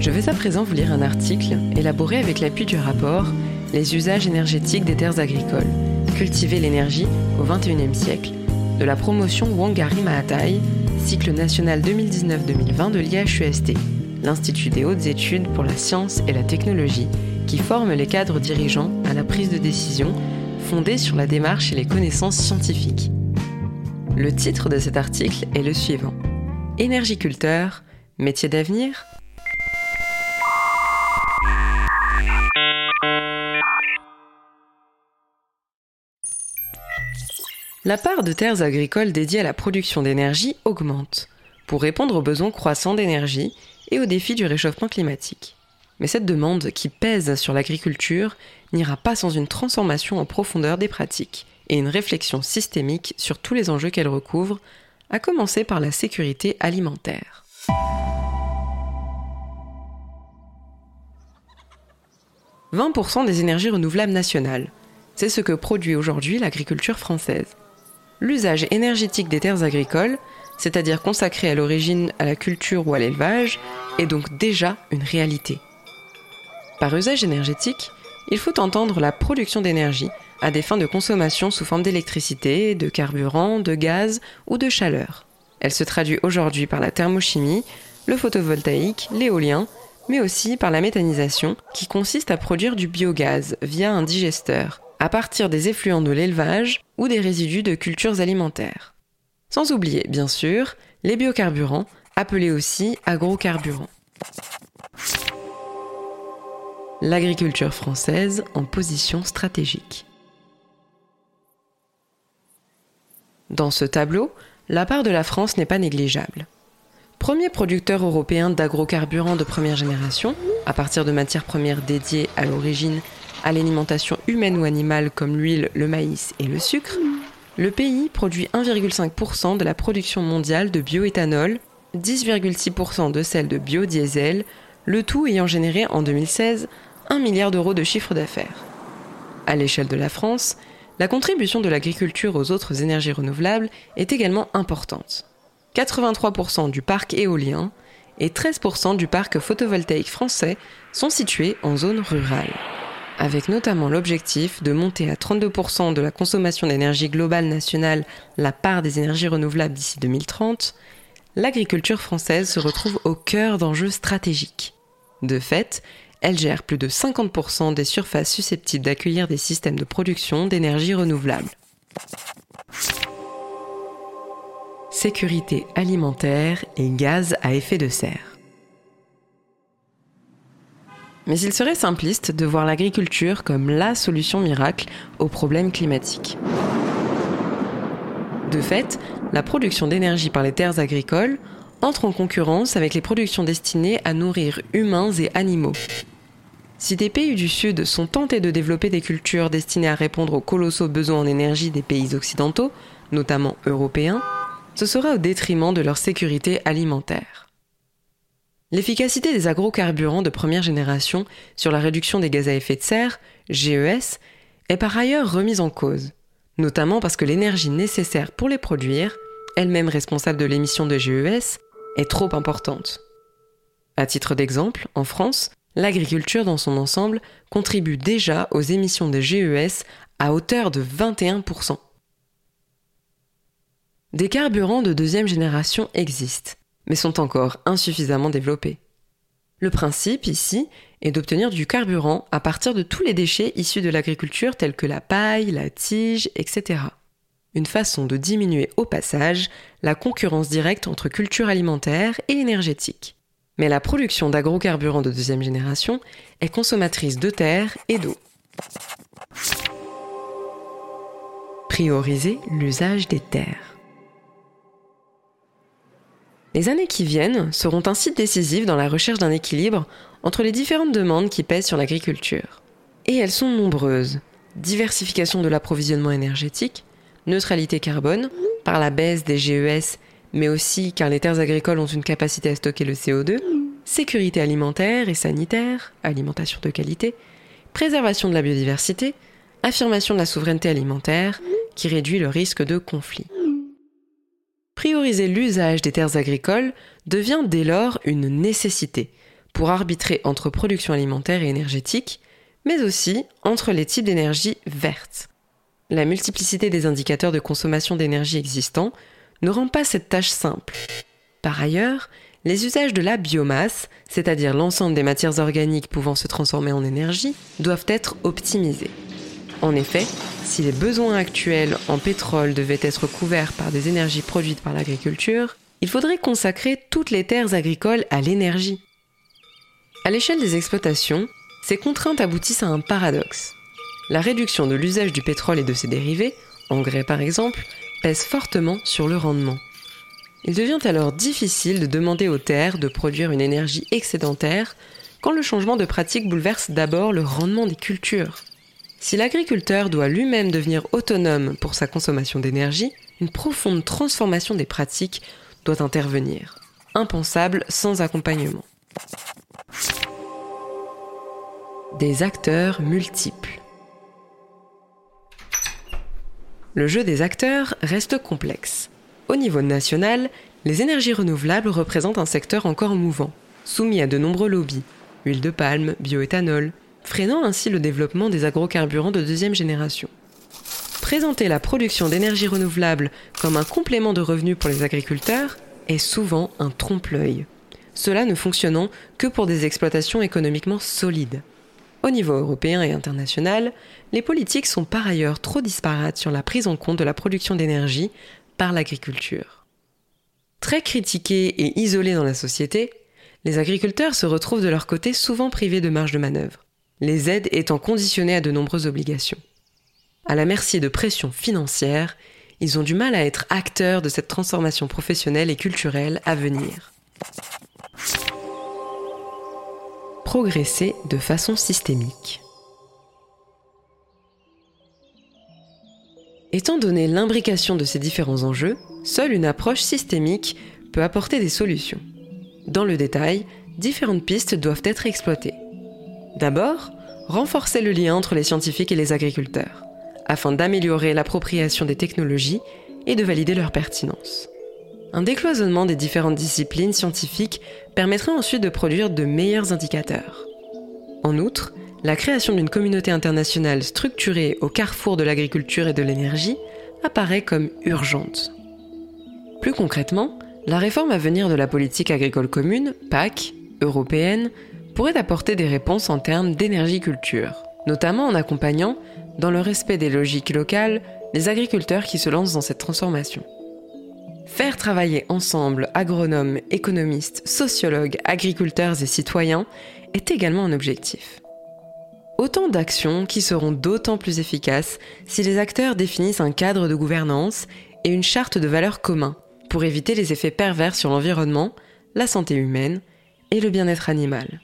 Je vais à présent vous lire un article élaboré avec l'appui du rapport Les usages énergétiques des terres agricoles, cultiver l'énergie au XXIe siècle, de la promotion Wangari Maathai, cycle national 2019-2020 de l'IHEST, l'Institut des hautes études pour la science et la technologie, qui forme les cadres dirigeants à la prise de décision fondée sur la démarche et les connaissances scientifiques. Le titre de cet article est le suivant. Énergiculteur, métier d'avenir La part de terres agricoles dédiées à la production d'énergie augmente pour répondre aux besoins croissants d'énergie et aux défis du réchauffement climatique. Mais cette demande qui pèse sur l'agriculture n'ira pas sans une transformation en profondeur des pratiques et une réflexion systémique sur tous les enjeux qu'elle recouvre, à commencer par la sécurité alimentaire. « 20% des énergies renouvelables nationales, c'est ce que produit aujourd'hui l'agriculture française l'usage énergétique des terres agricoles, c'est-à-dire consacré à l'origine à la culture ou à l'élevage, est donc déjà une réalité. Par usage énergétique, il faut entendre la production d'énergie à des fins de consommation sous forme d'électricité, de carburant, de gaz ou de chaleur. Elle se traduit aujourd'hui par la thermochimie, le photovoltaïque, l'éolien, mais aussi par la méthanisation, qui consiste à produire du biogaz via un digesteur, à partir des effluents de l'élevage ou des résidus de cultures alimentaires. Sans oublier, bien sûr, les biocarburants, appelés aussi agrocarburants. L'agriculture française en position stratégique. Dans ce tableau, la part de la France n'est pas négligeable. Premier producteur européen d'agrocarburants de première génération, à partir de matières premières dédiées à l'origine à l'alimentation humaine ou animale comme l'huile, le maïs et le sucre, le pays produit 1,5% de la production mondiale de bioéthanol, 10,6% de celle de biodiesel, le tout ayant généré en 2016 1 milliard d'euros de chiffre d'affaires. À l'échelle de la France, la contribution de l'agriculture aux autres énergies renouvelables est également importante. 83% du parc éolien et 13% du parc photovoltaïque français sont situés en zone rurale avec notamment l'objectif de monter à 32% de la consommation d'énergie globale nationale la part des énergies renouvelables d'ici 2030, l'agriculture française se retrouve au cœur d'enjeux stratégiques. De fait, elle gère plus de 50% des surfaces susceptibles d'accueillir des systèmes de production d'énergie renouvelable. Sécurité alimentaire et gaz à effet de serre. Mais il serait simpliste de voir l'agriculture comme la solution miracle aux problèmes climatiques. De fait, la production d'énergie par les terres agricoles entre en concurrence avec les productions destinées à nourrir humains et animaux. Si des pays du Sud sont tentés de développer des cultures destinées à répondre aux colossaux besoins en énergie des pays occidentaux, notamment européens, ce sera au détriment de leur sécurité alimentaire. L'efficacité des agrocarburants de première génération sur la réduction des gaz à effet de serre, GES, est par ailleurs remise en cause, notamment parce que l'énergie nécessaire pour les produire, elle-même responsable de l'émission de GES, est trop importante. À titre d'exemple, en France, l'agriculture dans son ensemble contribue déjà aux émissions de GES à hauteur de 21%. Des carburants de deuxième génération existent mais sont encore insuffisamment développés. Le principe ici est d'obtenir du carburant à partir de tous les déchets issus de l'agriculture tels que la paille, la tige, etc. Une façon de diminuer au passage la concurrence directe entre culture alimentaire et énergétique. Mais la production d'agrocarburants de deuxième génération est consommatrice de terre et d'eau. Prioriser l'usage des terres. Les années qui viennent seront ainsi décisives dans la recherche d'un équilibre entre les différentes demandes qui pèsent sur l'agriculture. Et elles sont nombreuses. Diversification de l'approvisionnement énergétique, neutralité carbone, par la baisse des GES, mais aussi car les terres agricoles ont une capacité à stocker le CO2, sécurité alimentaire et sanitaire, alimentation de qualité, préservation de la biodiversité, affirmation de la souveraineté alimentaire, qui réduit le risque de conflit prioriser l'usage des terres agricoles devient dès lors une nécessité pour arbitrer entre production alimentaire et énergétique, mais aussi entre les types d'énergie verte. La multiplicité des indicateurs de consommation d'énergie existants ne rend pas cette tâche simple. Par ailleurs, les usages de la biomasse, c'est-à-dire l'ensemble des matières organiques pouvant se transformer en énergie, doivent être optimisés. En effet, si les besoins actuels en pétrole devaient être couverts par des énergies produites par l'agriculture, il faudrait consacrer toutes les terres agricoles à l'énergie. À l'échelle des exploitations, ces contraintes aboutissent à un paradoxe. La réduction de l'usage du pétrole et de ses dérivés, engrais par exemple, pèse fortement sur le rendement. Il devient alors difficile de demander aux terres de produire une énergie excédentaire quand le changement de pratique bouleverse d'abord le rendement des cultures. Si l'agriculteur doit lui-même devenir autonome pour sa consommation d'énergie, une profonde transformation des pratiques doit intervenir, impensable sans accompagnement. Des acteurs multiples. Le jeu des acteurs reste complexe. Au niveau national, les énergies renouvelables représentent un secteur encore mouvant, soumis à de nombreux lobbies, huile de palme, bioéthanol, freinant ainsi le développement des agrocarburants de deuxième génération. Présenter la production d'énergie renouvelable comme un complément de revenus pour les agriculteurs est souvent un trompe-l'œil, cela ne fonctionnant que pour des exploitations économiquement solides. Au niveau européen et international, les politiques sont par ailleurs trop disparates sur la prise en compte de la production d'énergie par l'agriculture. Très critiqués et isolés dans la société, les agriculteurs se retrouvent de leur côté souvent privés de marge de manœuvre, les aides étant conditionnées à de nombreuses obligations. À la merci de pressions financières, ils ont du mal à être acteurs de cette transformation professionnelle et culturelle à venir. Progresser de façon systémique. Étant donné l'imbrication de ces différents enjeux, seule une approche systémique peut apporter des solutions. Dans le détail, différentes pistes doivent être exploitées. D'abord, renforcer le lien entre les scientifiques et les agriculteurs, afin d'améliorer l'appropriation des technologies et de valider leur pertinence. Un décloisonnement des différentes disciplines scientifiques permettrait ensuite de produire de meilleurs indicateurs. En outre, la création d'une communauté internationale structurée au carrefour de l'agriculture et de l'énergie apparaît comme urgente. Plus concrètement, la réforme à venir de la politique agricole commune, PAC, européenne, pourrait apporter des réponses en termes d'énergie-culture, notamment en accompagnant, dans le respect des logiques locales, les agriculteurs qui se lancent dans cette transformation. Faire travailler ensemble agronomes, économistes, sociologues, agriculteurs et citoyens est également un objectif. Autant d'actions qui seront d'autant plus efficaces si les acteurs définissent un cadre de gouvernance et une charte de valeurs communs pour éviter les effets pervers sur l'environnement, la santé humaine et le bien-être animal.